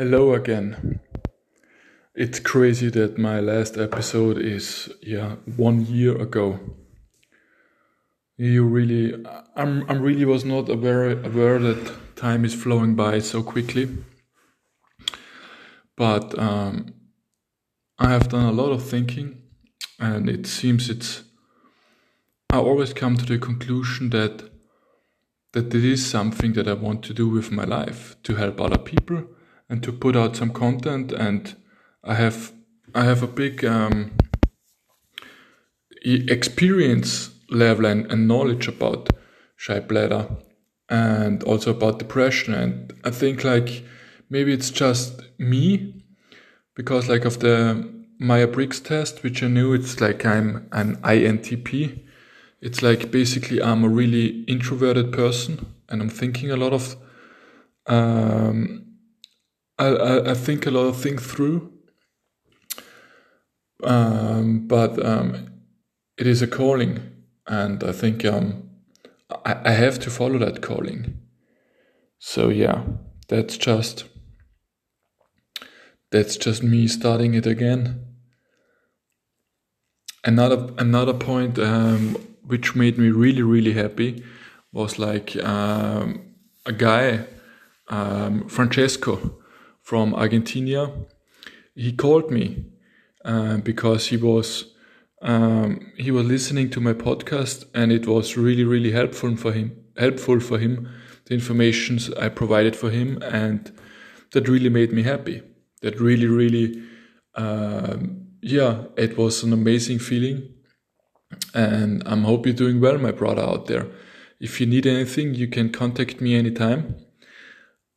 Hello again. It's crazy that my last episode is yeah one year ago. You really, I'm I'm really was not aware aware that time is flowing by so quickly. But um, I have done a lot of thinking, and it seems it's. I always come to the conclusion that that it is something that I want to do with my life to help other people and to put out some content and I have I have a big um, experience level and, and knowledge about shy bladder and also about depression. And I think like maybe it's just me because like of the Myers-Briggs test which I knew it's like I'm an INTP it's like basically I'm a really introverted person and I'm thinking a lot of um, I, I, I think a lot of things through. Um, but um, it is a calling, and I think um, I, I have to follow that calling. So yeah, that's just that's just me starting it again. Another another point um, which made me really really happy was like um, a guy um, Francesco from Argentina. He called me uh, because he was um, he was listening to my podcast, and it was really really helpful for him. Helpful for him, the informations I provided for him, and that really made me happy. That really really, um, yeah, it was an amazing feeling, and I'm hope you're doing well, my brother out there. If you need anything, you can contact me anytime.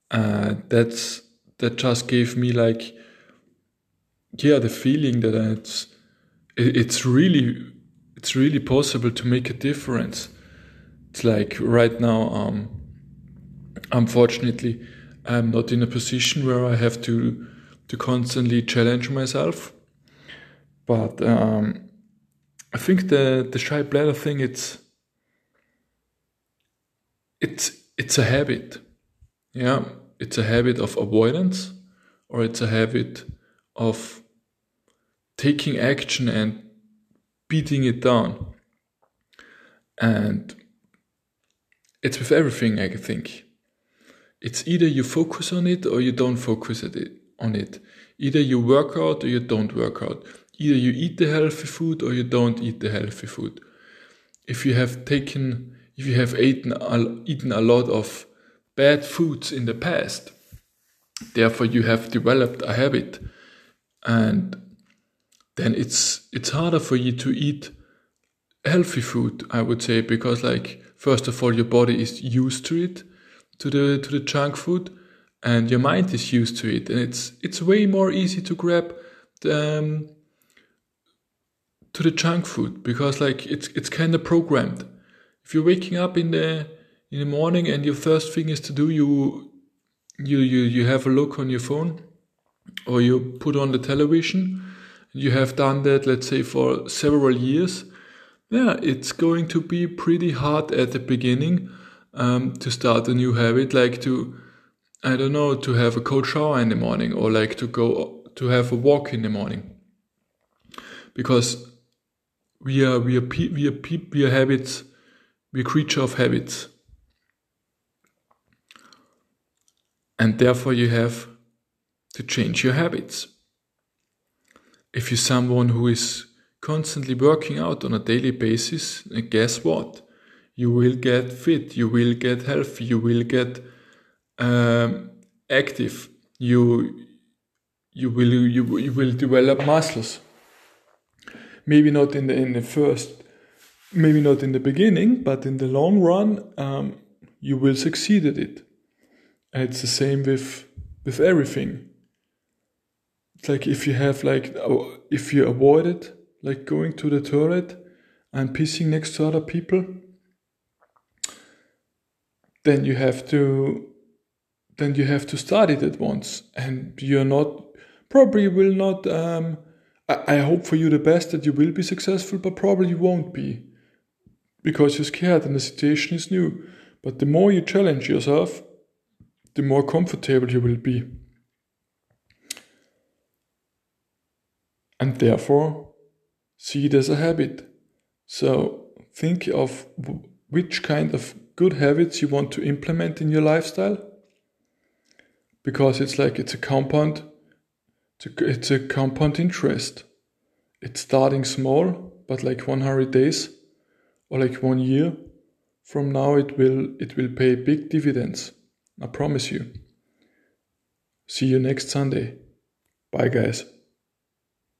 Uh, that's that just gave me like yeah the feeling that it's it's really it's really possible to make a difference. It's like right now um unfortunately i'm not in a position where i have to to constantly challenge myself. But um i think the the shy bladder thing it's it's it's a habit. Yeah it's a habit of avoidance or it's a habit of taking action and beating it down. And it's with everything, I think. It's either you focus on it or you don't focus on it. Either you work out or you don't work out. Either you eat the healthy food or you don't eat the healthy food. If you have taken, if you have eaten, eaten a lot of bad foods in the past. Therefore, you have developed a habit, and then it's it's harder for you to eat healthy food. I would say because, like, first of all, your body is used to it, to the to the junk food, and your mind is used to it, and it's it's way more easy to grab the, um, to the junk food because, like, it's it's kind of programmed. If you're waking up in the in the morning and your first thing is to do you you you, you have a look on your phone or you put on the television. You have done that let's say for several years. Yeah it's going to be pretty hard at the beginning um, to start a new habit like to i don't know to have a cold shower in the morning or like to go to have a walk in the morning. Because we are we are we are we are habits we're creature of habits and therefore you have to change your habits. If you're someone who is constantly working out on a daily basis, guess what? You will get fit, you will get healthy, you will get um, active, you you will you, you will develop muscles. Maybe not in the in the first, maybe not in the beginning, but in the long run, um, you will succeed at it. And it's the same with with everything. It's like if you have like if you avoid it, like going to the toilet and pissing next to other people, then you have to then you have to start it at once, and you're not probably will not. Um, I, I hope for you the best that you will be successful, but probably you won't be because you're scared and the situation is new. But the more you challenge yourself, the more comfortable you will be. And therefore, see it as a habit. So, think of which kind of good habits you want to implement in your lifestyle because it's like it's a compound it's a compound interest it's starting small but like 100 days or like one year from now it will it will pay big dividends i promise you. See you next sunday. Bye guys